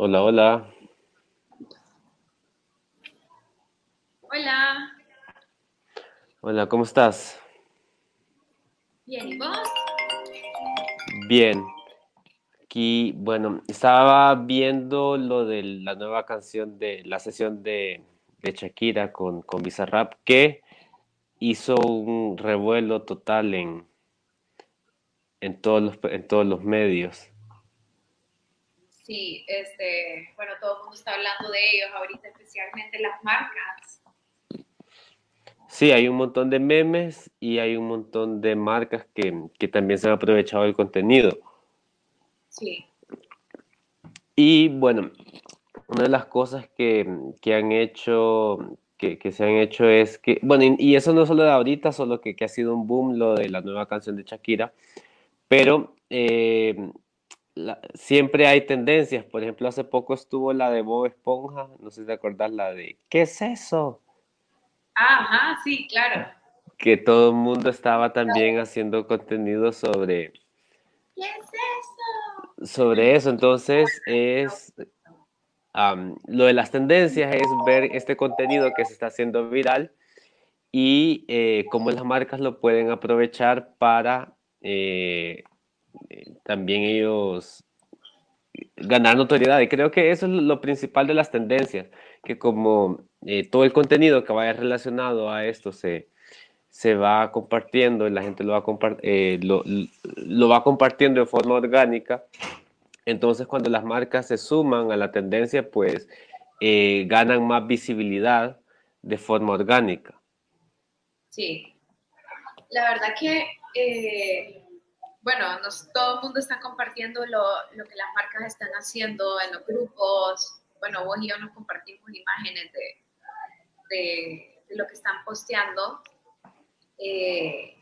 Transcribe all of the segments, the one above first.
Hola, hola. Hola. Hola, ¿cómo estás? Bien, ¿y vos? Bien. Aquí, bueno, estaba viendo lo de la nueva canción de la sesión de, de Shakira con, con Bizarrap que hizo un revuelo total en, en todos los, en todos los medios. Sí, este, bueno, todo el mundo está hablando de ellos ahorita, especialmente las marcas. Sí, hay un montón de memes y hay un montón de marcas que, que también se han aprovechado del contenido. Sí. Y bueno, una de las cosas que, que han hecho, que, que, se han hecho es que, bueno, y, y, eso no solo de ahorita, solo que, que ha sido un boom lo de la nueva canción de Shakira, pero eh, la, siempre hay tendencias. Por ejemplo, hace poco estuvo la de Bob Esponja, no sé si te acordás, la de ¿qué es eso? Ajá, sí, claro. Que todo el mundo estaba también haciendo contenido sobre. ¿Qué es eso? Sobre eso, entonces es. Um, lo de las tendencias es ver este contenido que se está haciendo viral y eh, cómo las marcas lo pueden aprovechar para eh, también ellos ganar notoriedad. Y creo que eso es lo principal de las tendencias, que como eh, todo el contenido que vaya relacionado a esto se, se va compartiendo y la gente lo va, eh, lo, va compartiendo de forma orgánica, entonces cuando las marcas se suman a la tendencia, pues eh, ganan más visibilidad de forma orgánica. Sí, la verdad que eh, bueno, nos, todo el mundo está compartiendo lo, lo, que las marcas están haciendo en los grupos. Bueno, vos y yo nos compartimos imágenes de, de, de lo que están posteando. Eh,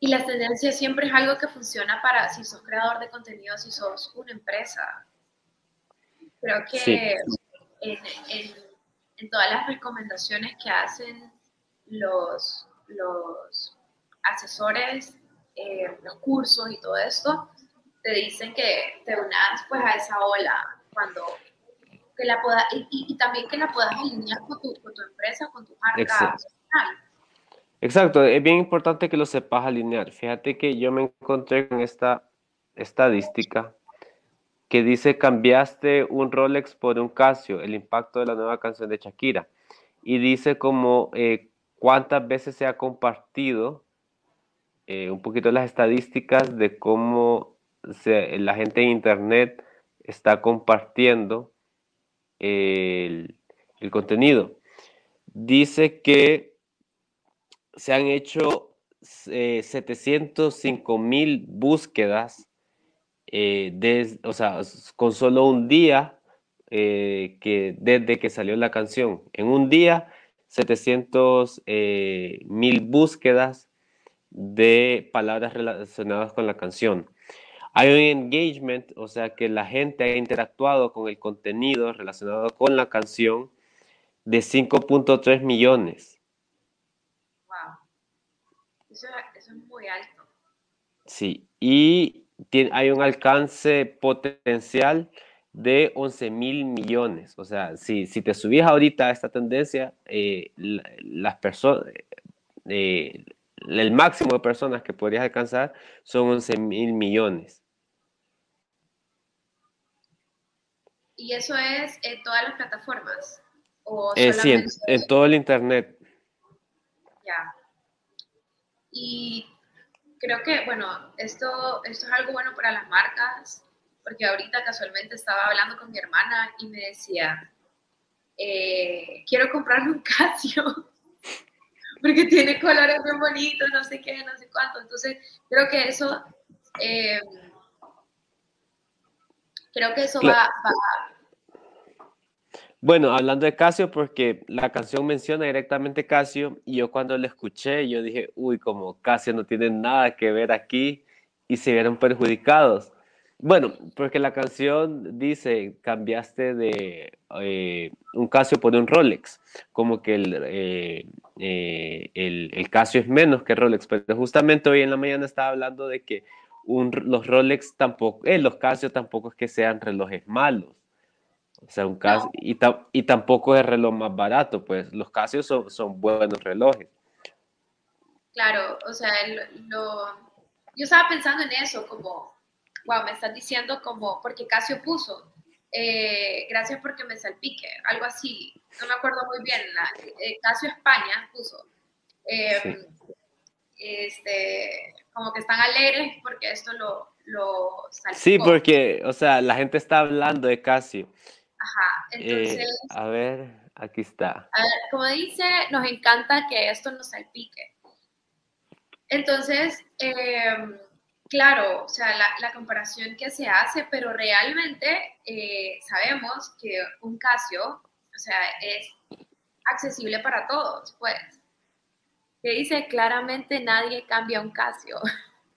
y la tendencia siempre es algo que funciona para si sos creador de contenido, si sos una empresa. Creo que sí. en, en, en, todas las recomendaciones que hacen los, los asesores eh, los cursos y todo esto, te dicen que te unas pues a esa ola cuando que la pueda, y, y, también que la puedas alinear con tu, con tu empresa, con tu marca Exacto. Exacto, es bien importante que lo sepas alinear. Fíjate que yo me encontré con esta estadística que dice cambiaste un Rolex por un Casio, el impacto de la nueva canción de Shakira. Y dice como eh, cuántas veces se ha compartido eh, un poquito las estadísticas de cómo la gente en Internet está compartiendo el, contenido. Dice que se han hecho eh, 705 mil búsquedas, eh, o sea, con solo un día eh, que desde que salió la canción. En un día, 700 eh, mil búsquedas de palabras relacionadas con la canción. Hay un engagement, o sea que la gente ha interactuado con el contenido relacionado con la canción de 5.3 millones. Wow. Eso, eso, es muy alto. Sí, y tiene, hay un alcance potencial de 11 mil millones. O sea, si, si te subís ahorita a esta tendencia, eh, la, las personas... Eh, el máximo de personas que podrías alcanzar son 11 mil millones. ¿Y eso es en todas las plataformas? ¿O eh, sí, en, en, todo el Internet. Ya. Y creo que, bueno, esto, esto es algo bueno para las marcas, porque ahorita casualmente estaba hablando con mi hermana y me decía, eh, quiero comprarme un Casio porque tiene colores muy bonitos, no sé qué, no sé cuánto. Entonces, creo que eso, eh, creo que eso va, va, Bueno, hablando de Casio, porque la canción menciona directamente Casio, y yo cuando la escuché, yo dije, uy, como Casio no tiene nada que ver aquí, y se vieron perjudicados. Bueno, porque la canción dice, cambiaste de eh, un Casio por un Rolex, como que el, eh, eh, el, el, Casio es menos que Rolex, pero justamente hoy en la mañana estaba hablando de que los Rolex tampoco, eh, los Casio tampoco es que sean relojes malos. O sea, un Casio, y, y, tampoco es el reloj más barato, pues los Casio son, son buenos relojes. Claro, o sea, lo, yo estaba pensando en eso, como, wow, me estás diciendo como, porque Casio puso, eh, gracias porque me salpique, algo así, no me acuerdo muy bien, la, eh, Casio España puso. Em, este, como que están alegres porque esto lo, lo Sí, porque, o sea, la gente está hablando de Casio. Ajá, eh, entonces... a ver, aquí está. como dice, nos encanta que esto nos salpique. Entonces, em, claro, o sea, la, comparación que se hace, pero realmente eh, sabemos que un Casio, o sea, es accesible para todos, pues. Que dice claramente nadie cambia un Casio.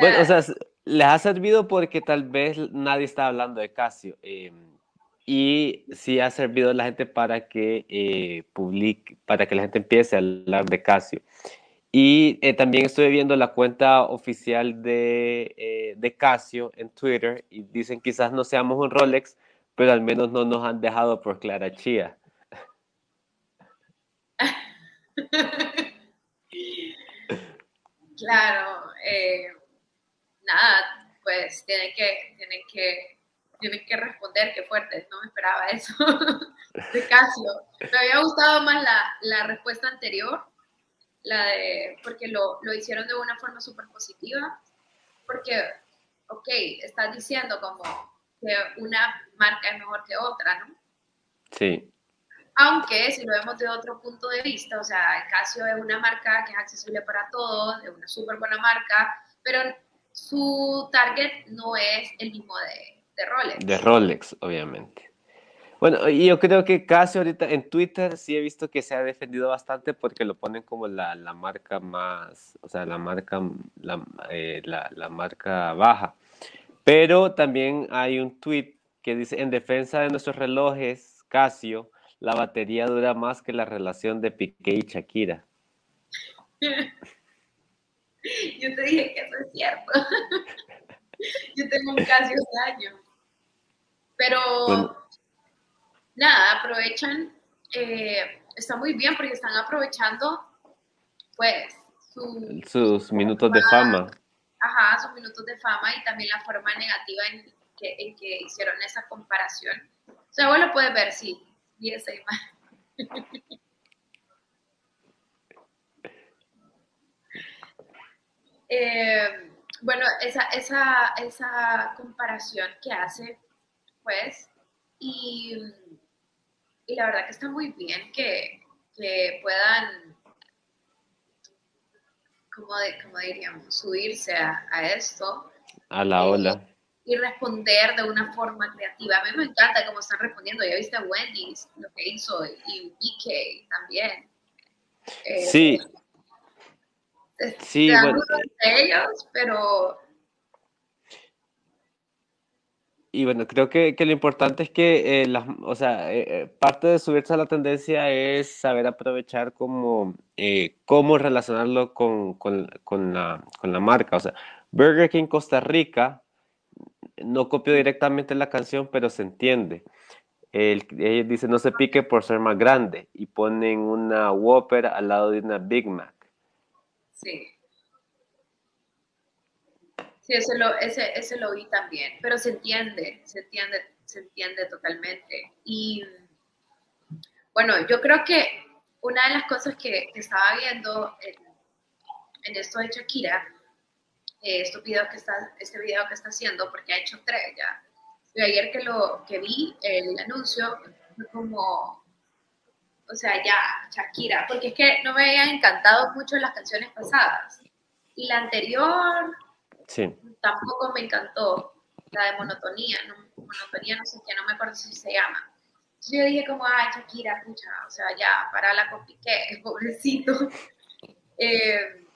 bueno, o sea, les ha servido porque tal vez nadie está hablando de Casio. Em, y sí ha servido a la gente para que eh, publique, para que la gente empiece a hablar de Casio. Y eh, también estoy viendo la cuenta oficial de, eh, de Casio en Twitter y dicen quizás no seamos un Rolex, pero al menos no nos han dejado por Clara Chía. claro, nada, pues tienen que, tienen que tienen que responder, qué fuerte, no me esperaba eso de Casio. Me había gustado más la, la respuesta anterior, la de, porque lo, lo hicieron de una forma súper positiva, porque, ok, estás diciendo como que una marca es mejor que otra, ¿no? Sí. Aunque si lo vemos de otro punto de vista, o sea, Casio es una marca que es accesible para todos, es una súper buena marca, pero su target no es el mismo de, de Rolex. De Rolex, obviamente. Bueno, yo creo que casi ahorita en Twitter sí he visto que se ha defendido bastante porque lo ponen como la, la marca más, o sea, la marca, la, eh, la, la, marca baja. Pero también hay un tweet que dice, en defensa de nuestros relojes Casio, la batería dura más que la relación de Piqué y Shakira. Yo te dije que eso es cierto. Yo tengo un Casio de año. Pero nada, aprovechan, eh, está muy bien porque están aprovechando pues sus minutos de fama. Ajá, sus minutos de fama y también la forma negativa en que, en que hicieron esa comparación. O sea, vos lo puedes ver, sí, y esa imagen. eh, bueno, esa, esa, esa comparación que hace pues, y, la verdad que está muy bien que, puedan, como, como diríamos, subirse a, esto. A la eh, ola. Y responder de una forma creativa. A mí me encanta cómo están respondiendo. Ya viste a Wendy's lo que hizo y BK también. Eh, sí. sí, bueno. de ellos, pero y bueno, creo que, que, lo importante es que, eh, o sea, eh, eh, parte de subirse a la tendencia es saber aprovechar cómo, cómo relacionarlo con, con, con, la, con la marca. O sea, Burger King Costa Rica no copió directamente la canción, pero se entiende. El, ella dice, no se pique por ser más grande, y ponen una Whopper al lado de una Big Mac. Sí. Sí, ese lo, ese, ese lo vi también, pero se entiende, se entiende, se entiende totalmente. Y bueno, yo creo que una de las cosas que, estaba viendo en, esto de Shakira, eh, este, video que está, este video que está haciendo, porque ha hecho tres ya. Y ayer que lo que vi el anuncio, fue como, o sea, ya, Shakira, porque es que no me habían encantado mucho las canciones pasadas. Y la anterior, Sí. Tampoco me encantó la de monotonía, no, monotonía no sé qué, no me acuerdo si se llama. Entonces yo dije como, ay, Shakira, pucha, o sea, ya, para la Piqué, pobrecito. Eh,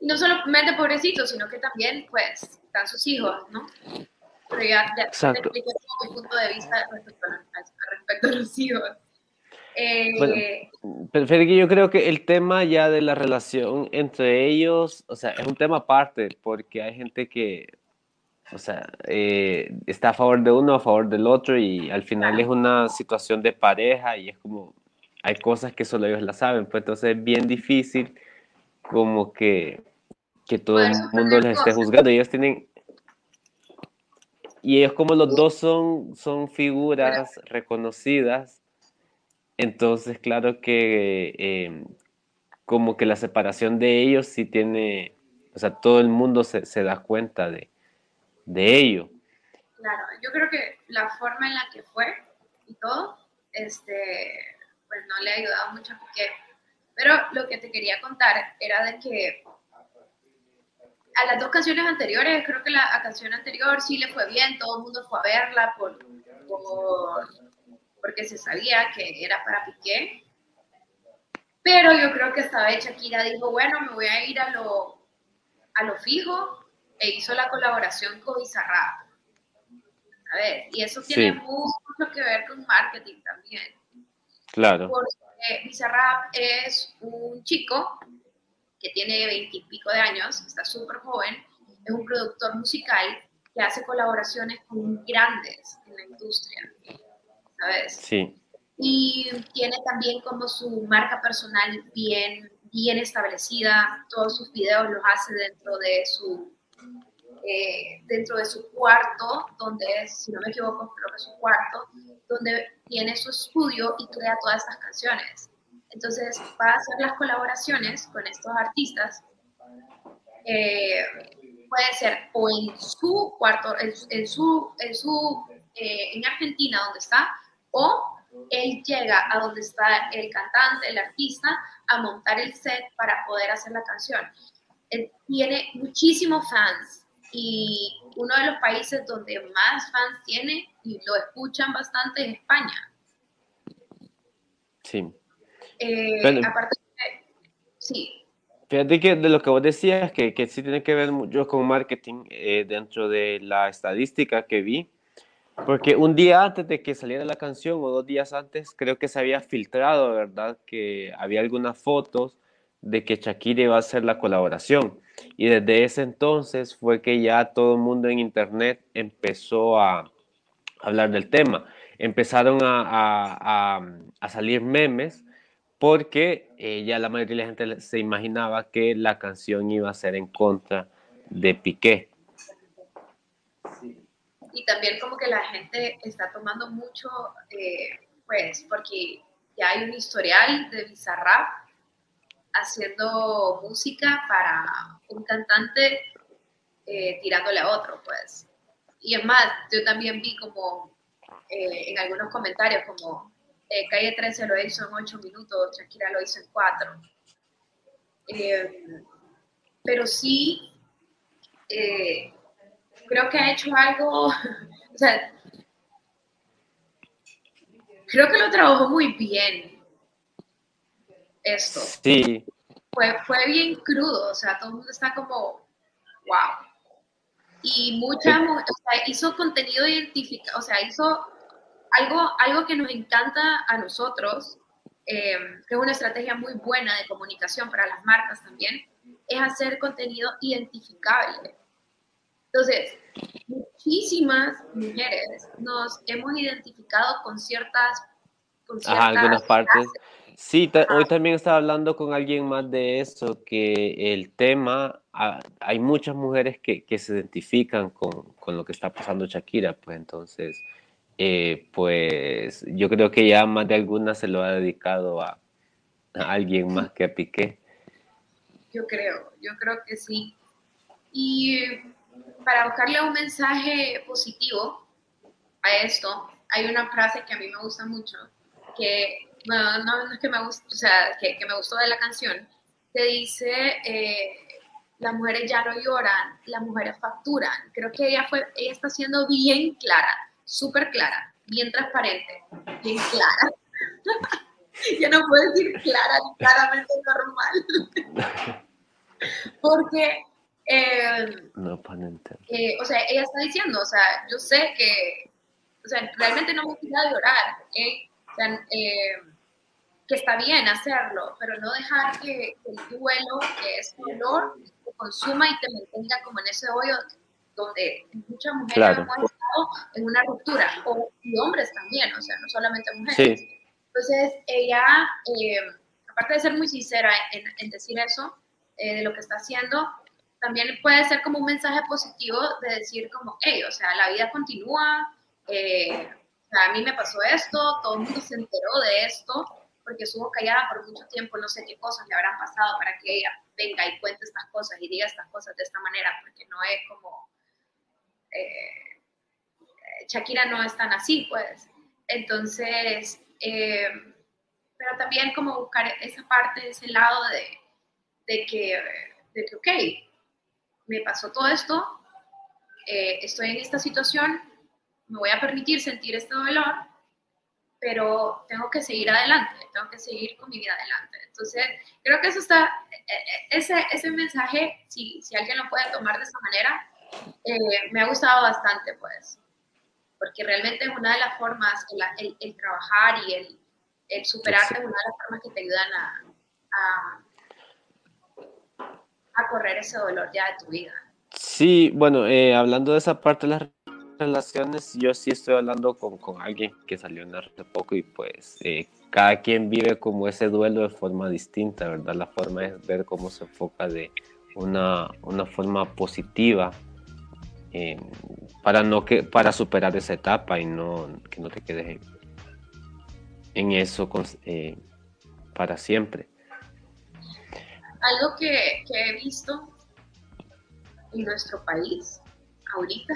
no solamente pobrecito, sino que también, pues, están sus hijos, ¿no? Pero ya, ya te expliqué mi punto de vista respecto a, respecto a los hijos. Eh, pero yo creo que el tema ya de la relación entre ellos, o sea, es un tema aparte, porque hay gente que, o sea, eh, está a favor de uno, a favor del otro, y al final es una situación de pareja y es como, hay cosas que solo ellos la saben, pues entonces es bien difícil como que, que todo el mundo les esté juzgando. Ellos tienen, y ellos como los dos son, son figuras reconocidas, entonces claro que em, como que la separación de ellos sí tiene, o sea, todo el mundo se, da cuenta de, de ello. Claro, yo creo que la forma en la que fue y todo, este, pues no le ha ayudado mucho porque, pero lo que te quería contar era de que a las dos canciones anteriores, creo que la canción anterior sí le fue bien, todo el mundo fue a verla por, porque se sabía que era para Piqué. Pero yo creo que esta vez Shakira dijo, bueno, me voy a ir a lo, a lo fijo e hizo la colaboración con Bizarrap. A ver, y eso tiene mucho que ver con marketing también. Claro. Porque Bizarrap es un chico que tiene veintipico de años, está súper joven, es un productor musical que hace colaboraciones con grandes en la industria, ¿sabes? Sí. Y tiene también como su marca personal bien, bien establecida, todos sus videos los hace dentro de su, eh, dentro de su cuarto, donde es, si no me equivoco, creo que es su cuarto, donde tiene su estudio y crea todas estas canciones. Entonces va a hacer las colaboraciones con estos artistas. Eh, puede ser o en su cuarto, en, su, en, su, eh, en Argentina donde está, o él llega a donde está el cantante, el artista, a montar el set para poder hacer la canción. Él tiene muchísimos fans y uno de los países donde más fans tiene y lo escuchan bastante es España. Sí. Eh, aparte, sí. Fíjate que de lo que vos decías, que, que sí tiene que ver mucho con marketing eh, dentro de la estadística que vi, porque un día antes de que saliera la canción o dos días antes, creo que se había filtrado, ¿verdad? Que había algunas fotos de que Shakira iba a hacer la colaboración. Y desde ese entonces fue que ya todo el mundo en internet empezó a hablar del tema. Empezaron a, salir memes porque eh, ya la mayoría de la gente se imaginaba que la canción iba a ser en contra de Piqué. Y también como que la gente está tomando mucho, eh, pues, porque ya hay un historial de Bizarrap haciendo música para un cantante eh, tirándole a otro, pues. Y es más, yo también vi como en algunos comentarios como eh, Calle 13 lo hizo en 8 minutos, Shakira lo hizo en 4. Eh, pero sí, eh, creo que ha hecho algo, o sea, creo que lo trabajó muy bien esto. Sí. Fue, fue bien crudo, o sea, todo el mundo está como, wow. Y mucha, o sea, hizo contenido identificado, o sea, hizo algo, algo que nos encanta a nosotros, eh, que es una estrategia muy buena de comunicación para las marcas también, es hacer contenido identificable. Entonces, muchísimas mujeres nos hemos identificado con ciertas... Con ciertas algunas partes. Sí, hoy también estaba hablando con alguien más de eso, que el tema, hay muchas mujeres que, que se identifican con, con, lo que está pasando Shakira, pues entonces eh, pues yo creo que ya más de alguna se lo ha dedicado a, alguien más que a Piqué. Yo creo, yo creo que sí. Y para buscarle un mensaje positivo a esto, hay una frase que a mí me gusta mucho, que, que me guste, o sea, que, me gustó de la canción, que dice, eh, las mujeres ya no lloran, las mujeres facturan. Creo que ella, fue, ella está siendo bien clara súper clara, bien transparente, bien clara. ya no puedo decir clara claramente normal. Porque, eh, no, eh, o sea, ella está diciendo, o sea, yo sé que, o sea, realmente no me quiero llorar, ¿eh? O sea, eh, que está bien hacerlo, pero no dejar que, el duelo, que es dolor, te consuma y te mantenga como en ese hoyo donde muchas mujeres hemos estado en una ruptura, o, y hombres también, o sea, no solamente mujeres. Entonces, ella, eh, aparte de ser muy sincera en, decir eso, eh, de lo que está haciendo, también puede ser como un mensaje positivo de decir como, hey, o sea, la vida continúa, eh, a mí me pasó esto, todo el mundo se enteró de esto, porque estuvo callada por mucho tiempo, no sé qué cosas le habrán pasado para que ella venga y cuente estas cosas y diga estas cosas de esta manera, porque no es como, eh, Shakira no es tan así, pues. Entonces, eh, pero también como buscar esa parte, ese lado de, de, que, de que, ok, me pasó todo esto, eh, estoy en esta situación, me voy a permitir sentir este dolor, pero tengo que seguir adelante, tengo que seguir con mi vida adelante. Entonces, creo que eso está, e, e, ese, ese mensaje, si, si alguien lo puede tomar de esa manera, eh, me ha gustado bastante, pues, porque realmente es una de las formas, el, el, trabajar y el, el superarte es una de las formas que te ayudan a, a, a correr ese dolor ya de tu vida. Sí, bueno, eh, hablando de esa parte de las relaciones, yo sí estoy hablando con, con alguien que salió en hace poco y pues eh, cada quien vive como ese duelo de forma distinta, ¿verdad? La forma es ver cómo se enfoca de una, una forma positiva eh, para, no que, para superar esa etapa y no, que no te quedes en, eso eh, para siempre. Algo que, que he visto en nuestro país ahorita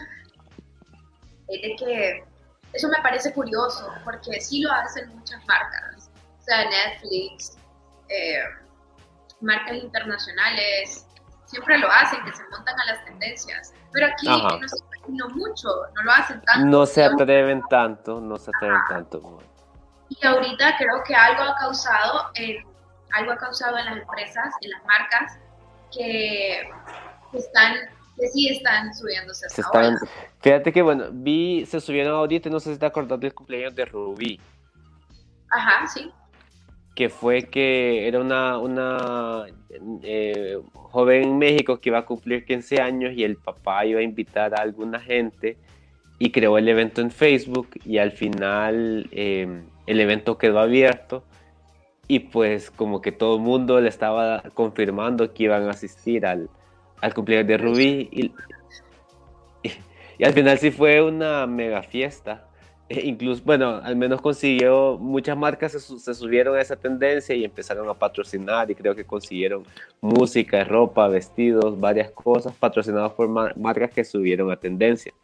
es de que eso me parece curioso, porque sí lo hacen muchas marcas, o sea, Netflix, eh, marcas internacionales, siempre lo hacen, que se montan a las tendencias, pero aquí no se no mucho, no lo hacen tanto. No se atreven tanto, no se atreven tanto. Y ahorita creo que algo ha causado, en, algo ha causado en las empresas, en las marcas, que están que sí están subiéndose hasta están, Fíjate que, bueno, vi, se subieron ahorita, no sé si te acordás del cumpleaños de Rubí. Ajá, sí. Que fue que era una, una eh, joven en México que iba a cumplir 15 años y el papá iba a invitar a alguna gente y creó el evento en Facebook y al final eh, el evento quedó abierto y pues como que todo el mundo le estaba confirmando que iban a asistir al, al cumpleaños de Rubí y, y, al final sí fue una mega fiesta. E incluso, bueno, al menos consiguió, muchas marcas se, subieron a esa tendencia y empezaron a patrocinar y creo que consiguieron música, ropa, vestidos, varias cosas patrocinadas por marcas que subieron a tendencia.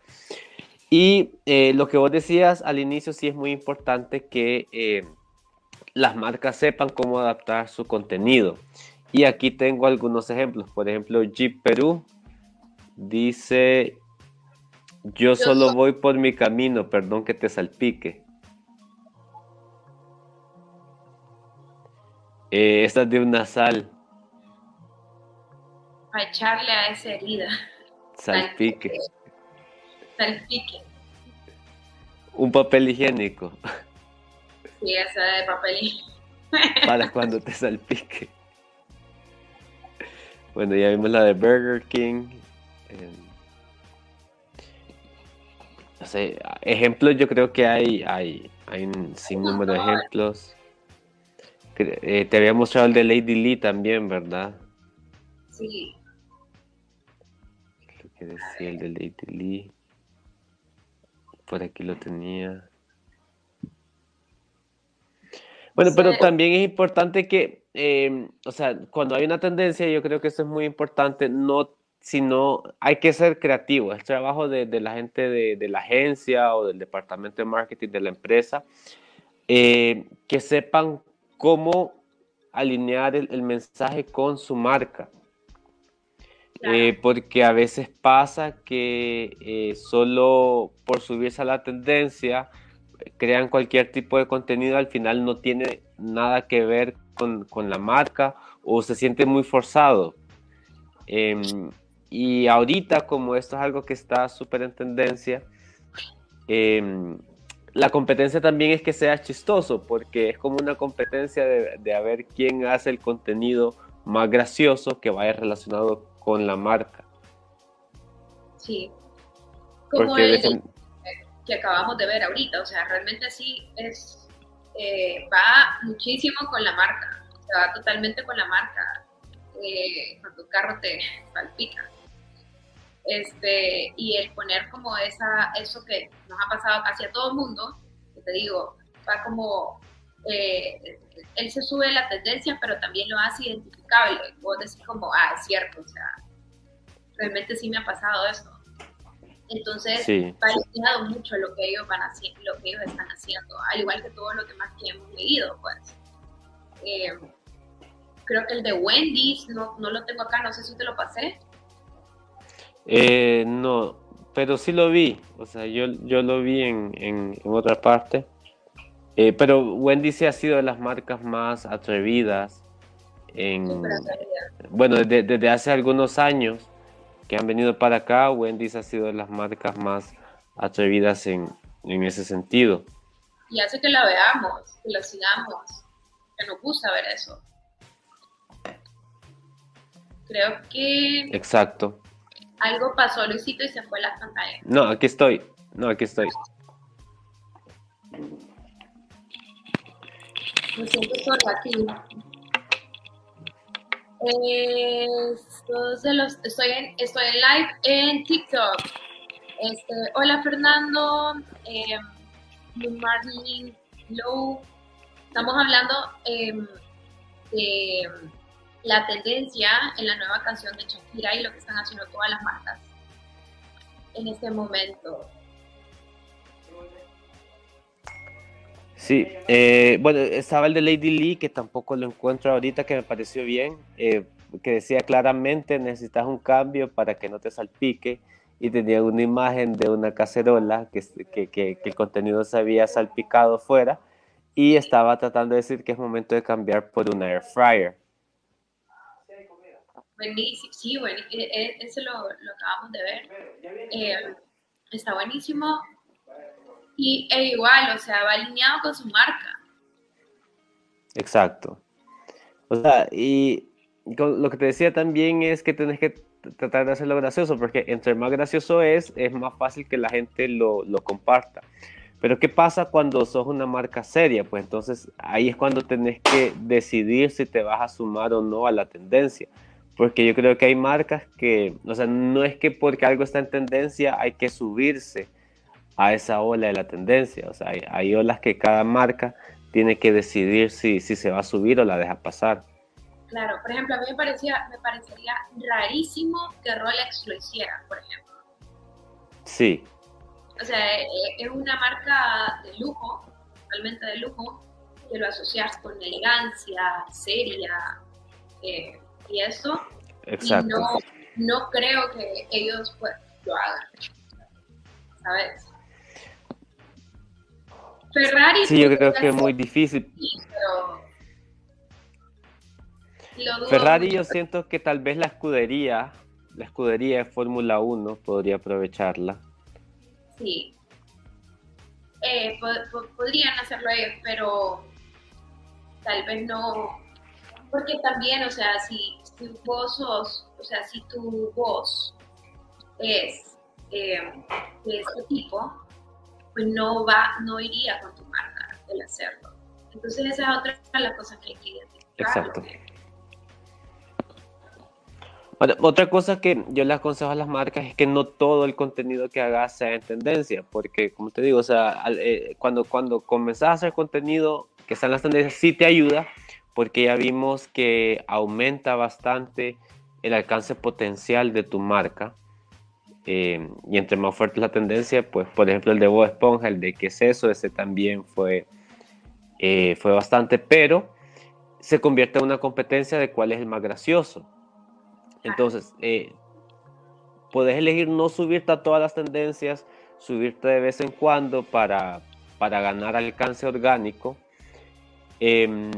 Y eh, lo que vos decías al inicio sí es muy importante que eh, las marcas sepan cómo adaptar su contenido. Y aquí tengo algunos ejemplos. Por ejemplo, Jeep Perú dice, yo solo voy por mi camino, perdón que te salpique. Eh, esta es de una sal. Para echarle a esa herida. Salpique. Salpique. Un papel higiénico. Sí, esa de papel. Para cuando te salpique. Bueno, ya vimos la de Burger King. no sé, ejemplos yo creo que hay, hay, hay un sinnúmero de ejemplos. Eh, te había mostrado el de Lady Lee también, ¿verdad? Sí. Lo que decía el de Lady Lee. Por aquí lo tenía. Bueno, pero también es importante que Em, o sea, cuando hay una tendencia, yo creo que eso es muy importante, no, sino hay que ser creativo, es trabajo de, de la gente de, de, la agencia o del departamento de marketing de la empresa, eh, que sepan cómo alinear el, el mensaje con su marca. Eh, porque a veces pasa que eh, solo por subirse a la tendencia crean cualquier tipo de contenido, al final no tiene nada que ver con, la marca o se siente muy forzado. Em, y ahorita, como esto es algo que está súper en tendencia, em, la competencia también es que sea chistoso, porque es como una competencia de, de a ver quién hace el contenido más gracioso que vaya relacionado con la marca. Sí. Como el que acabamos de ver ahorita, o sea, realmente sí es, eh, va muchísimo con la marca, se va totalmente con la marca, eh, cuando tu carro te salpica. Este, y el poner como esa, eso que nos ha pasado casi a todo el mundo, que te digo, va como, eh, él se sube la tendencia, pero también lo hace identificable. Vos decís como, ah, es cierto, o sea, realmente sí me ha pasado eso. Entonces, va alineado mucho lo que ellos van haciendo, lo que ellos están haciendo, al igual que todo lo demás que hemos leído, pues. Eh, creo que el de Wendy's, no, no lo tengo acá, no sé si te lo pasé. Eh, no, pero sí lo vi, o sea, yo, yo lo vi en, en, otra parte. Eh, pero Wendy's sí ha sido de las marcas más atrevidas en, bueno, desde, desde hace algunos años que han venido para acá, Wendy's ha sido de las marcas más atrevidas en, en ese sentido. Y hace que la veamos, que la sigamos, que nos gusta ver eso. Creo que... Exacto. Algo pasó, Luisito, y se fue la pantalla. No, aquí estoy. No, aquí estoy. Me siento sola aquí. Eh, los, estoy, en, estoy en live en TikTok. Este, hola Fernando, eh, Marlene Low. Estamos hablando em, de la tendencia en la nueva canción de Shakira y lo que están haciendo todas las marcas en este momento. Sí, eh, bueno, estaba el de Lady Lee, que tampoco lo encuentro ahorita, que me pareció bien, eh, que decía claramente necesitas un cambio para que no te salpique y tenía una imagen de una cacerola que, que, que, el contenido se había salpicado fuera y estaba tratando de decir que es momento de cambiar por una air fryer. Buenísimo, sí, bueno, e, e, eso lo, lo acabamos de ver. Eh, está buenísimo y e igual, o sea, va alineado con su marca. Exacto. O sea, y lo que te decía también es que tienes que tratar de hacerlo gracioso, porque entre más gracioso es, es más fácil que la gente lo, lo comparta. Pero ¿qué pasa cuando sos una marca seria? Pues entonces ahí es cuando tenés que decidir si te vas a sumar o no a la tendencia. Porque yo creo que hay marcas que, o sea, no es que porque algo está en tendencia hay que subirse a esa ola de la tendencia. O sea, hay, olas que cada marca tiene que decidir si, si se va a subir o la deja pasar. Claro, por ejemplo, a mí me, parecía, me parecería rarísimo que Rolex lo hiciera, por ejemplo. Sí. O sea, e, e, es una marca de lujo, realmente de lujo, que lo asocias con elegancia, seria eh, y eso. Exacto. Y no, no creo que ellos pues, lo hagan. ¿Sabes? Ferrari. Sí, yo creo que es muy difícil. Ferrari yo siento que tal vez la escudería, la escudería de Fórmula 1 podría aprovecharla. Sí. Eh, podrían hacerlo ellos, pero tal vez no. Porque también, o sea, si, si vos sos, o sea, si tu voz es eh, de este tipo, pues no va, no iría con tu marca el hacerlo. Entonces esa es otra de las cosas que hay que identificar. Exacto. otra cosa que yo le aconsejo a las marcas es que no todo el contenido que hagas sea en tendencia, porque como te digo, o sea, eh, cuando, cuando comenzás a hacer contenido que está en las tendencias, sí te ayuda, porque ya vimos que aumenta bastante el alcance potencial de tu marca. Eh, y entre más fuerte la tendencia, pues por ejemplo el de Bob Esponja, el de qué es eso, ese también fue, eh, fue bastante, pero se convierte en una competencia de cuál es el más gracioso. Entonces, eh, puedes elegir no subirte a todas las tendencias, subirte de vez en cuando para, para ganar alcance orgánico, em,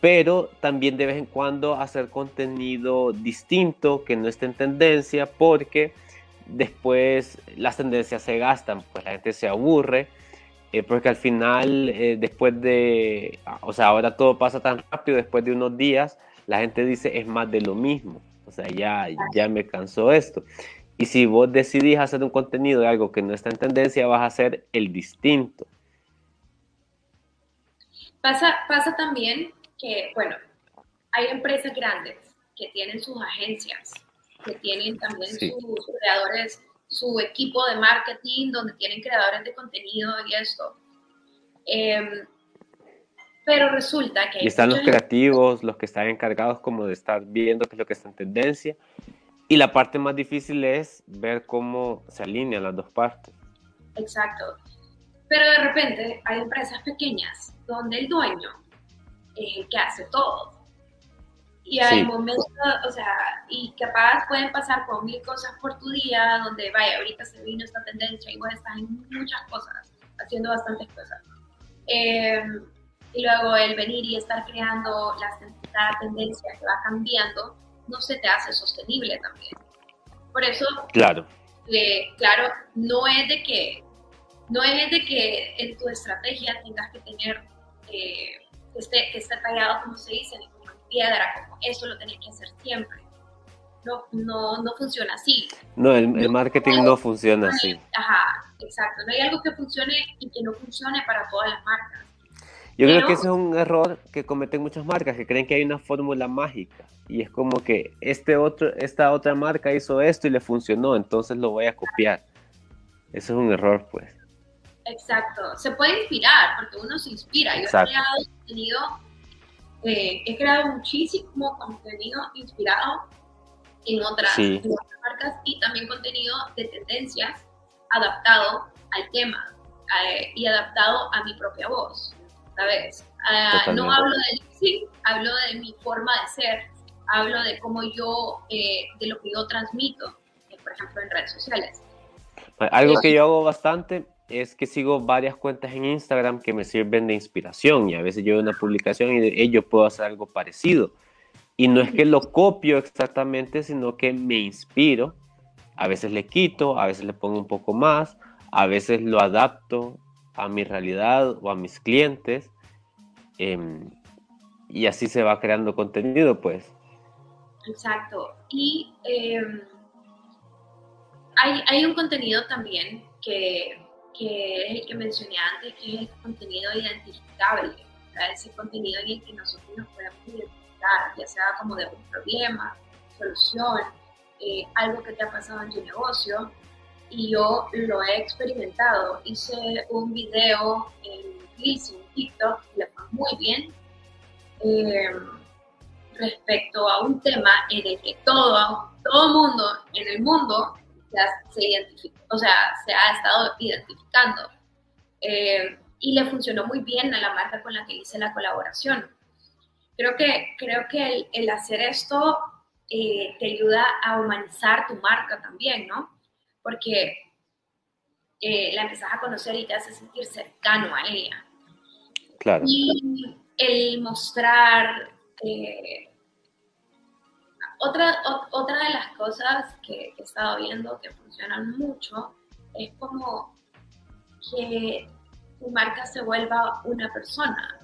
pero también de vez en cuando hacer contenido distinto que no esté en tendencia, porque después las tendencias se gastan, pues la gente se aburre eh, porque al final, eh, después de, o sea, ahora todo pasa tan rápido, después de unos días, la gente dice es más de lo mismo, o sea, ya, ya me cansó esto. Y si vos decidís hacer un contenido de algo que no está en tendencia, vas a hacer el distinto. Pasa, pasa también que, bueno, hay empresas grandes que tienen sus agencias, que tienen también sus creadores su equipo de marketing, donde tienen creadores de contenido y esto. Em, pero resulta que... y están los creativos, los que están encargados como de estar viendo qué es lo que está en tendencia. Y la parte más difícil es ver cómo se alinean las dos partes. Exacto. Pero de repente hay empresas pequeñas donde el dueño es el que hace todo. Y hay momentos, o sea, y capaz pueden pasar con mil cosas por tu día, donde vaya, ahorita se vino esta tendencia y vos estás en muchas cosas, haciendo bastantes cosas. Em, y luego el venir y estar creando la, tendencia que va cambiando, no se te hace sostenible también. Por eso, claro, eh, claro, no es de que no es de que en tu estrategia tengas que tener eh, que, esté, que esté tallado, como se dice, piedra, como eso lo tenés que hacer siempre. No, no, no funciona así. No, el, marketing no, funciona así. Ajá, exacto. No hay algo que funcione y que no funcione para todas las marcas. Yo creo que ese es un error que cometen muchas marcas, que creen que hay una fórmula mágica. Y es como que este otro, esta otra marca hizo esto y le funcionó, entonces lo voy a copiar. Eso es un error, pues. Exacto. Se puede inspirar, porque uno se inspira. Yo he creado contenido eh, he creado muchísimo contenido inspirado en otras, marcas y también contenido de tendencias adaptado al tema eh, y adaptado a mi propia voz, ¿sabes? Ah, no hablo de sí, hablo de mi forma de ser, hablo de cómo yo, eh, de lo que yo transmito, por ejemplo, en redes sociales. Algo que yo hago bastante es que sigo varias cuentas en Instagram que me sirven de inspiración y a veces yo veo una publicación y de ello puedo hacer algo parecido. Y no es que lo copio exactamente, sino que me inspiro. A veces le quito, a veces le pongo un poco más, a veces lo adapto a mi realidad o a mis clientes. Em, y así se va creando contenido, pues. Exacto. Y em, hay, hay un contenido también que que es el que mencioné antes, que es el contenido identificable, ese contenido en el que nosotros nos podemos identificar, ya sea como de un problema, solución, eh, algo que te ha pasado en tu negocio. Y yo lo he experimentado. Hice un video en Reels, en TikTok, le fue muy bien, eh, respecto a un tema en el que todo, todo mundo en el mundo se, identifica, o sea, se ha estado identificando. Eh, y le funcionó muy bien a la marca con la que hice la colaboración. Creo que, creo que el, hacer esto eh, te ayuda a humanizar tu marca también, ¿no? Porque eh, la empezás a conocer y te hace sentir cercano a ella. Claro. Y el mostrar otra, otra de las cosas que, he estado viendo que funcionan mucho es como que tu marca se vuelva una persona.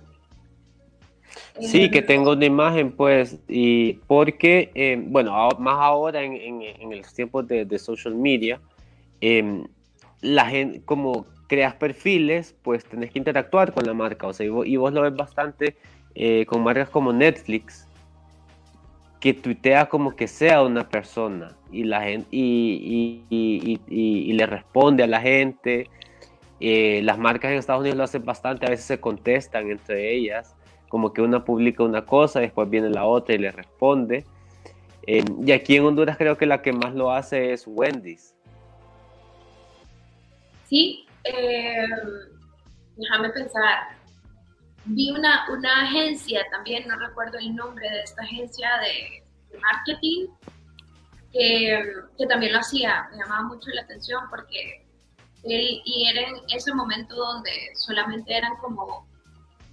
Sí, que tenga una imagen, pues, y porque, eh, bueno, más ahora en, en, en los tiempos de, de social media, em, la gente, como creas perfiles, pues tenés que interactuar con la marca, o sea, y vos, y vos lo ves bastante eh, con marcas como Netflix, que tuitea como que sea una persona y, la gente, y, y, y, le responde a la gente. Eh, las marcas en Estados Unidos lo hacen bastante, a veces se contestan entre ellas, como que una publica una cosa, después viene la otra y le responde. Eh, y aquí en Honduras creo que la que más lo hace es Wendy's. Sí, eh, déjame pensar vi una, una agencia, también no recuerdo el nombre de esta agencia de, marketing, que, que, también lo hacía, me llamaba mucho la atención porque él, y era en ese momento donde solamente eran como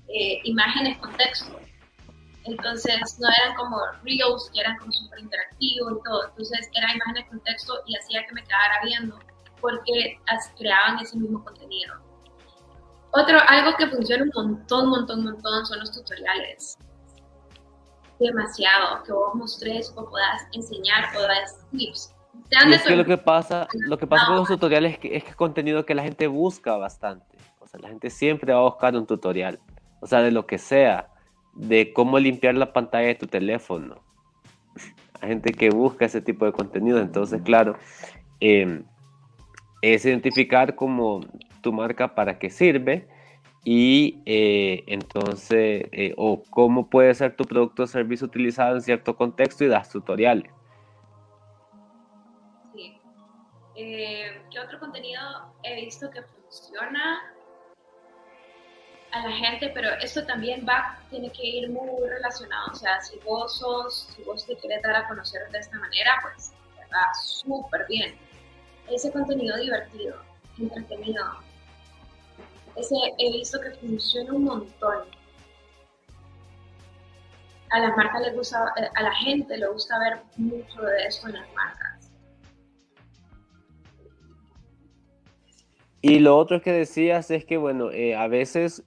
eh, imágenes con texto. Entonces no eran como reels que eran como súper interactivos y todo. Entonces eran imágenes con texto y hacía que me quedara viendo porque creaban ese mismo contenido. Otro, algo que funciona un montón, montón, montón son los tutoriales. Demasiado, que vos mostres o puedas enseñar o das tips. es que lo que pasa, lo que pasa con los tutoriales es que, es que es contenido que la gente busca bastante. O sea, la gente siempre va a buscar un tutorial. O sea, de lo que sea. De cómo limpiar la pantalla de tu teléfono. Hay gente que busca ese tipo de contenido. Entonces, claro, eh, es identificar como tu marca para qué sirve y eh, entonces, eh, o cómo puede ser tu producto o servicio utilizado en cierto contexto y das tutoriales. Sí. Eh, ¿Qué otro contenido he visto que funciona a la gente? Pero esto también va, tiene que ir muy relacionado. O sea, si vos sos, si vos te quieres dar a conocer de esta manera, pues va súper bien. Ese contenido divertido, entretenido, ese he visto que funciona un montón. A las marcas les gusta, eh, a la gente le gusta ver mucho de eso en las marcas. Y lo otro que decías es que, bueno, eh, a veces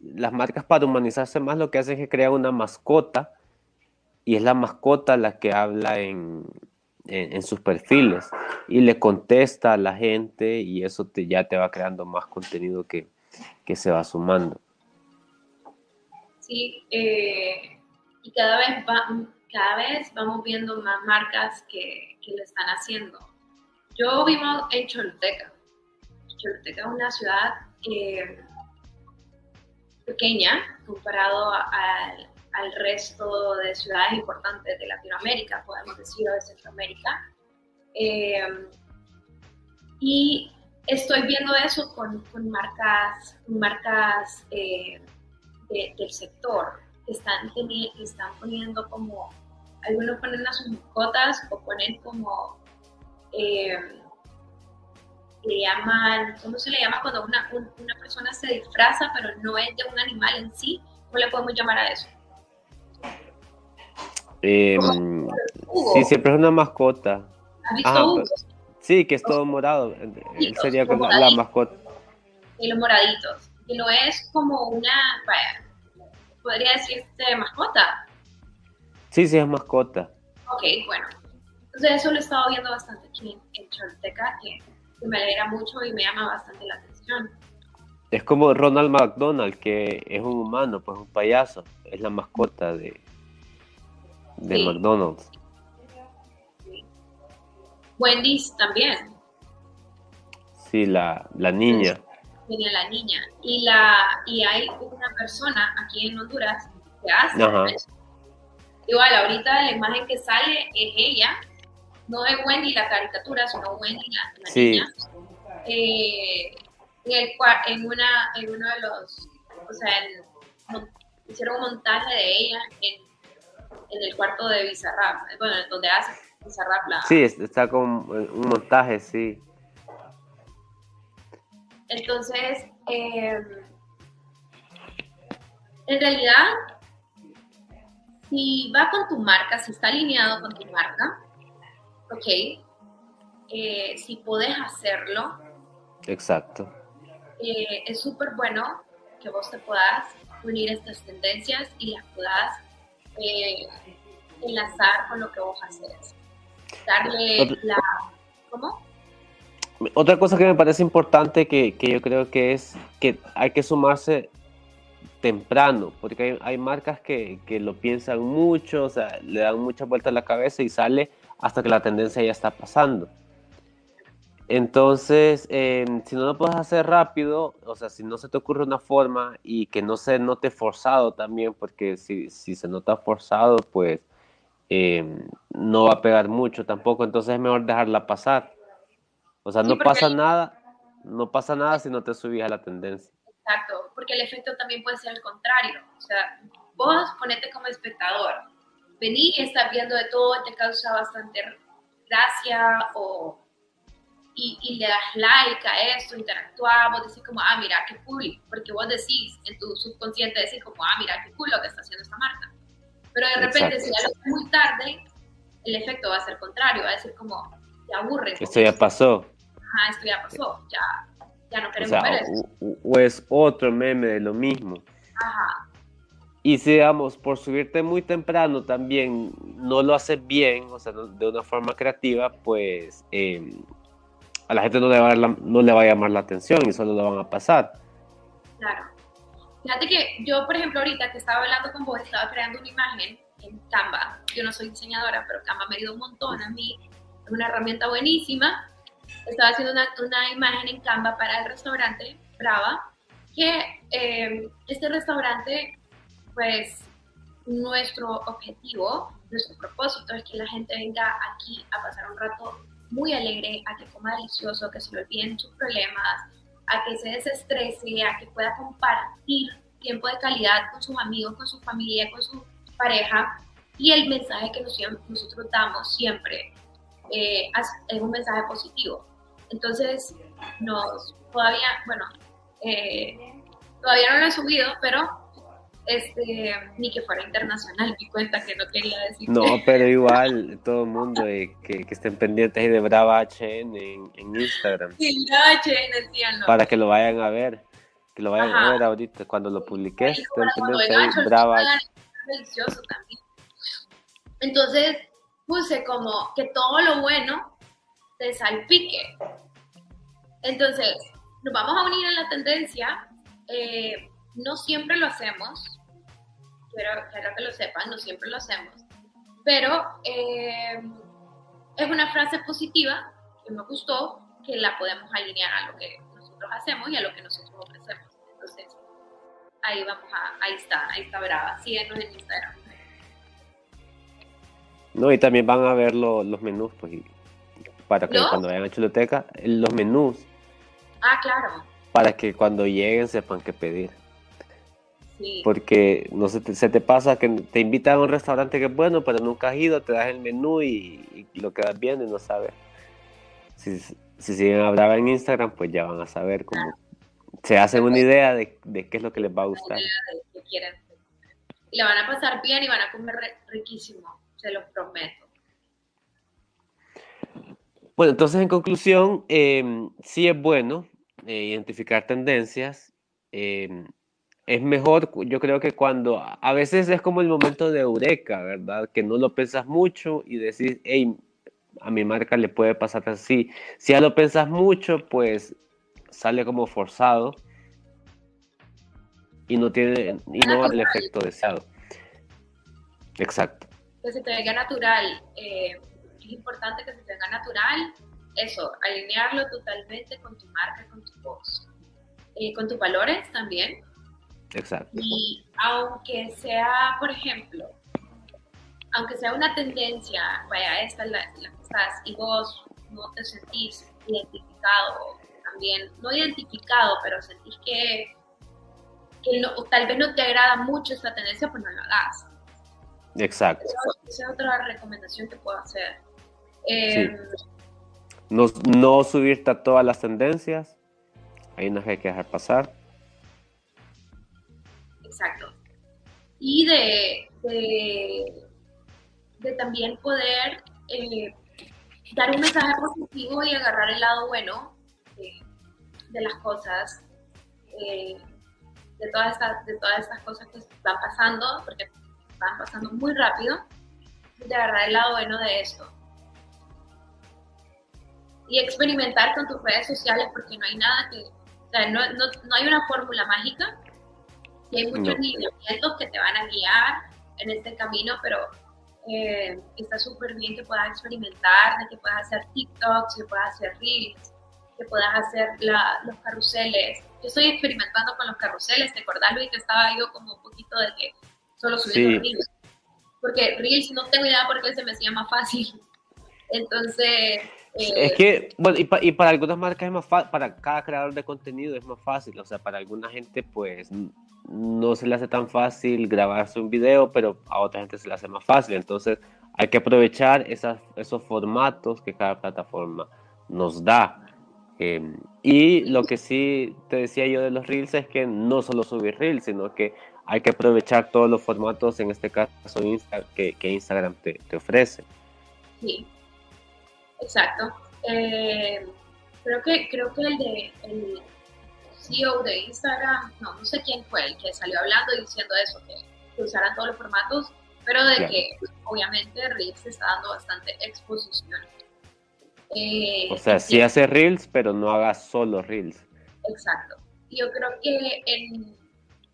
las marcas para humanizarse más lo que hacen es que crean una mascota y es la mascota la que habla en, en, sus perfiles y le contesta a la gente y eso te, ya te va creando más contenido que, que se va sumando. Sí, eh, y cada vez, va, cada vez vamos viendo más marcas que, que lo están haciendo. Yo vivo en Choluteca. Choluteca es una ciudad eh, pequeña comparado al al resto de ciudades importantes de Latinoamérica, podemos decir, o de Centroamérica. Eh, y estoy viendo eso con, con marcas, marcas eh, del sector que están, que están poniendo como, algunos ponen a sus mascotas o ponen como, eh, le llaman, ¿cómo se le llama cuando una, una persona se disfraza pero no es de un animal en sí? ¿Cómo le podemos llamar a eso? Eh, sí, siempre es una mascota. ¿Has visto pues, sí, que es todo morado. Él sería como la mascota. Y los moraditos. Y no es como una, vaya, podría decirte mascota. Sí, sí, es mascota. Ok, bueno. Entonces eso lo he estado viendo bastante aquí en Cholteca, que, que me alegra mucho y me llama bastante la atención. Es como Ronald McDonald, que es un humano, pues un payaso. Es la mascota de, de McDonald's. Wendy's también. Sí, la, la niña. Tenía la niña. Y, la, y hay una persona aquí en Honduras que hace. Igual, ahorita la imagen que sale es ella. No es Wendy la caricatura, sino Wendy la, niña. Eh, en, el, en, una, en uno de los. O sea, hicieron un montaje de ella en en el cuarto de Bizarrap, bueno, donde hace Bizarrap la... Sí, está con un montaje, sí. Entonces, em, en realidad, si va con tu marca, si está alineado con tu marca, ok, eh, si puedes hacerlo. Exacto. Eh, es súper bueno que vos te puedas unir estas tendencias y las puedas eh, enlazar con lo que vos haces. Darle la... ¿Cómo? Otra cosa que me parece importante que, que, yo creo que es que hay que sumarse temprano, porque hay, hay marcas que, que, lo piensan mucho, o sea, le dan mucha vuelta a la cabeza y sale hasta que la tendencia ya está pasando. Entonces, em, si no lo puedes hacer rápido, o sea, si no se te ocurre una forma y que no se note forzado también, porque si, si se nota forzado, pues em, no va a pegar mucho tampoco, entonces es mejor dejarla pasar. O sea, no pasa nada, no pasa nada si no te subís a la tendencia. Exacto, porque el efecto también puede ser el contrario. O sea, vos ponete como espectador, vení y estás viendo de todo, te causa bastante gracia o y, le das like a esto, interactuamos, decís como, ah, mira, qué cool, porque vos decís en tu subconsciente, decís como, ah, mira, qué cool lo que está haciendo esta marca. Pero de repente, si ya lo es muy tarde, el efecto va a ser contrario, va a decir como, te aburre. Esto ya pasó. Ajá, esto ya pasó, ya, Ya no queremos ver eso. O, es otro meme de lo mismo. Ajá. Y si, digamos, por subirte muy temprano también no lo haces bien, o sea, de una forma creativa, pues em, a la gente no le, va a no le va a llamar la atención y solo lo van a pasar. Claro. Fíjate que yo, por ejemplo, ahorita que estaba hablando con vos, estaba creando una imagen en Canva. Yo no soy diseñadora, pero Canva me ayudó un montón a mí. Es una herramienta buenísima. Estaba haciendo una, una imagen en Canva para el restaurante Brava, que eh, este restaurante, pues nuestro objetivo, nuestro propósito es que la gente venga aquí a pasar un rato muy alegre, a que coma delicioso, que se le olviden sus problemas, a que se desestrese, a que pueda compartir tiempo de calidad con sus amigos, con su familia, con su pareja. Y el mensaje que nosotros damos siempre eh, es un mensaje positivo. Entonces, nos todavía, bueno, eh, todavía no lo he subido, pero este, ni que fuera internacional, mi cuenta que no quería decir. No, pero igual, todo el mundo eh, que, que, estén pendientes de Brava HN en, en Instagram. Sí, Brava HN, sí, Para que lo vayan a ver, que lo vayan a ver ahorita, cuando lo publiques, estén pendientes ahí, Brava Delicioso también. Entonces, puse como que todo lo bueno te salpique. Entonces, nos vamos a unir en la tendencia. Eh, no siempre lo hacemos, pero quiero que lo sepan, no siempre lo hacemos, pero eh, es una frase positiva que me gustó, que la podemos alinear a lo que nosotros hacemos y a lo que nosotros ofrecemos. Entonces, ahí vamos a, ahí está, ahí está brava, síguenos en Instagram. No, y también van a ver los menús, pues, para que cuando vayan a Chuloteca, los menús. Ah, claro. Para que cuando lleguen sepan qué pedir. Porque no se te, se te pasa que te invitan a un restaurante que es bueno, pero nunca has ido, te das el menú y, lo quedas viendo y no sabes. Si, si siguen a en Instagram, pues ya van a saber cómo. Se hacen una idea de, de, qué es lo que les va a gustar. Y la van a pasar bien y van a comer riquísimo, se los prometo. Bueno, entonces en conclusión, eh, sí es bueno eh, identificar tendencias. Eh, es mejor, yo creo que cuando a veces es como el momento de eureka, ¿verdad? Que no lo pensas mucho y decís, hey, a mi marca le puede pasar así. Si ya lo pensas mucho, pues sale como forzado y no tiene y no el efecto deseado. Exacto. Que se te venga natural. Eh, es importante que se te venga natural. Eso, alinearlo totalmente con tu marca, con tu voz. Eh, con tus valores también Exacto. Y aunque sea, por ejemplo, aunque sea una tendencia, vaya, esta la, la que estás y vos no te sentís identificado también, no identificado, pero sentís que, que tal vez no te agrada mucho esta tendencia, pues no la hagas. Exacto. Esa, es otra recomendación que puedo hacer. Em, no, no subirte a todas las tendencias, hay unas que hay que dejar pasar exacto. Y de, de, también poder eh, dar un mensaje positivo y agarrar el lado bueno de, las cosas, eh, de, todas estas, de todas estas cosas que están pasando, porque están pasando muy rápido, de agarrar el lado bueno de esto. Y experimentar con tus redes sociales, porque no hay nada que, o sea, no, no, no hay una fórmula mágica, hay muchos lineamientos que te van a guiar en este camino, pero eh, está súper bien que puedas experimentar, de que puedas hacer TikToks, que puedas hacer Reels, que puedas hacer los carruseles. Yo estoy experimentando con los carruseles, ¿te acordás, Luis? Que estaba yo como un poquito de que solo subiendo Reels. Porque Reels no tengo idea por qué se me hacía más fácil. Entonces... Es que, bueno, y, y, para algunas marcas es más fácil, para cada creador de contenido es más fácil, o sea, para alguna gente pues no se le hace tan fácil grabarse un video, pero a otra gente se le hace más fácil. Entonces hay que aprovechar esos formatos que cada plataforma nos da. Em, y lo que sí te decía yo de los reels es que no solo subir reels, sino que hay que aprovechar todos los formatos, en este caso que, que, Instagram te, te, ofrece. Sí, exacto. Eh, creo, que, creo que el de, CEO de Instagram, no, no sé quién fue el que salió hablando y diciendo eso, que, que usaran todos los formatos, pero de que obviamente Reels está dando bastante exposición. Eh, o sea, sí hace Reels, pero no haga solo Reels. Exacto. Yo creo que en,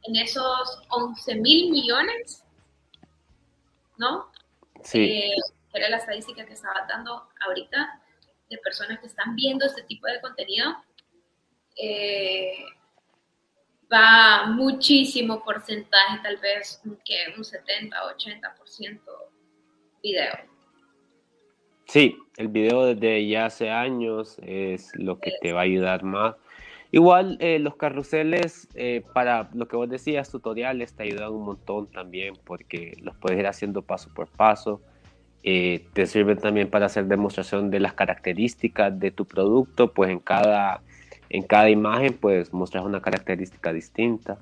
en esos 11 mil millones, ¿no? Sí. Eh, que era la estadística que estaba dando ahorita de personas que están viendo este tipo de contenido, eh, va muchísimo porcentaje, tal vez que un 70, 80% video. Sí, el video desde ya hace años es lo que te va a ayudar más. Igual eh, los carruseles, eh, para lo que vos decías, tutoriales te ayudan un montón también porque los puedes ir haciendo paso por paso. Eh, te sirven también para hacer demostración de las características de tu producto, pues en cada, en cada imagen pues mostras una característica distinta.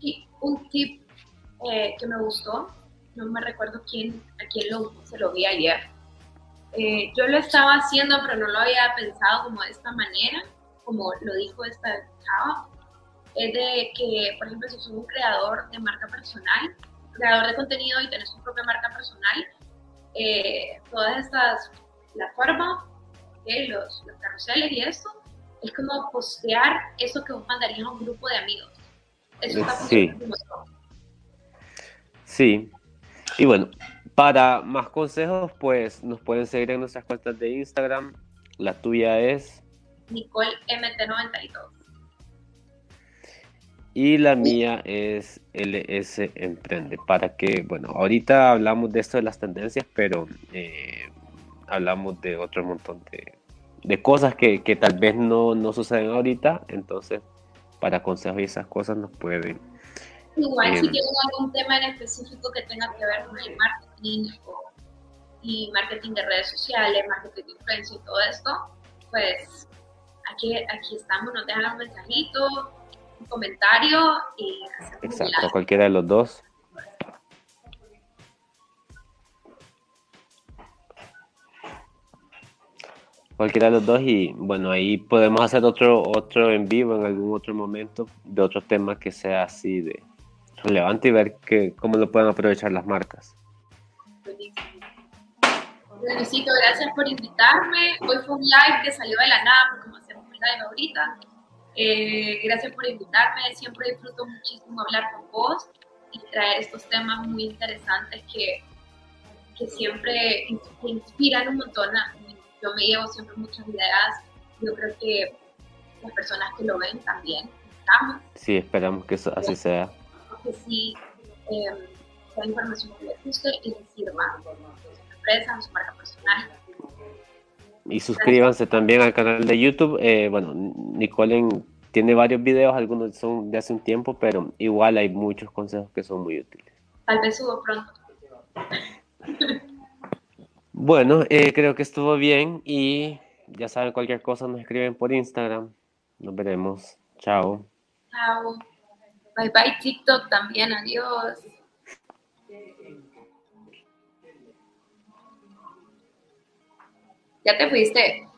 Y un tip eh, que me gustó, no me recuerdo quién, a quién lo, se lo vi ayer. Eh, yo lo estaba haciendo, pero no lo había pensado como de esta manera, como lo dijo esta chava, es de que, por ejemplo, si sos un creador de marca personal, creador de contenido y tenés tu propia marca personal, eh, todas estas, la forma, los, los carruseles y esto, es como postear eso que vos mandarías a un grupo de amigos. Eso está sí. Sí. Y bueno, para más consejos, pues nos pueden seguir en nuestras cuentas de Instagram. La tuya es Nicole MT92. Y la mía es LS Emprende. Para que, bueno, ahorita hablamos de esto de las tendencias, pero eh, hablamos de otro montón de, de cosas que, que, tal vez no, no suceden ahorita. Entonces, para consejos y esas cosas nos pueden. Igual, si tienen algún tema en específico que tenga que ver con el marketing y marketing de redes sociales, marketing de influencia y todo esto, pues aquí, aquí estamos, nos dejan un mensajito un comentario y Exacto, cualquiera de los dos. Cualquiera de los dos y bueno, ahí podemos hacer otro, otro en vivo en algún otro momento de otro tema que sea así de relevante y ver que, cómo lo pueden aprovechar las marcas. Luisito, gracias por invitarme. Hoy fue un live que salió de la nada, como hacemos un live ahorita. Eh, gracias por invitarme, siempre disfruto muchísimo hablar con vos y traer estos temas muy interesantes que, que siempre inspiran un montón. Yo me llevo siempre muchas ideas, yo creo que las personas que lo ven también estamos. Sí, esperamos que eso así sea. Que sí, eh, la información que les guste y les sirva a su empresa, a su marca personal y suscríbanse también al canal de YouTube. Eh, bueno, Nicole tiene varios videos, algunos son de hace un tiempo, pero igual hay muchos consejos que son muy útiles. Tal vez subo pronto. bueno, eh, creo que estuvo bien y ya saben, cualquier cosa nos escriben por Instagram. Nos veremos. Chao. Chao. Bye bye TikTok también. Adiós. Ya te fuiste.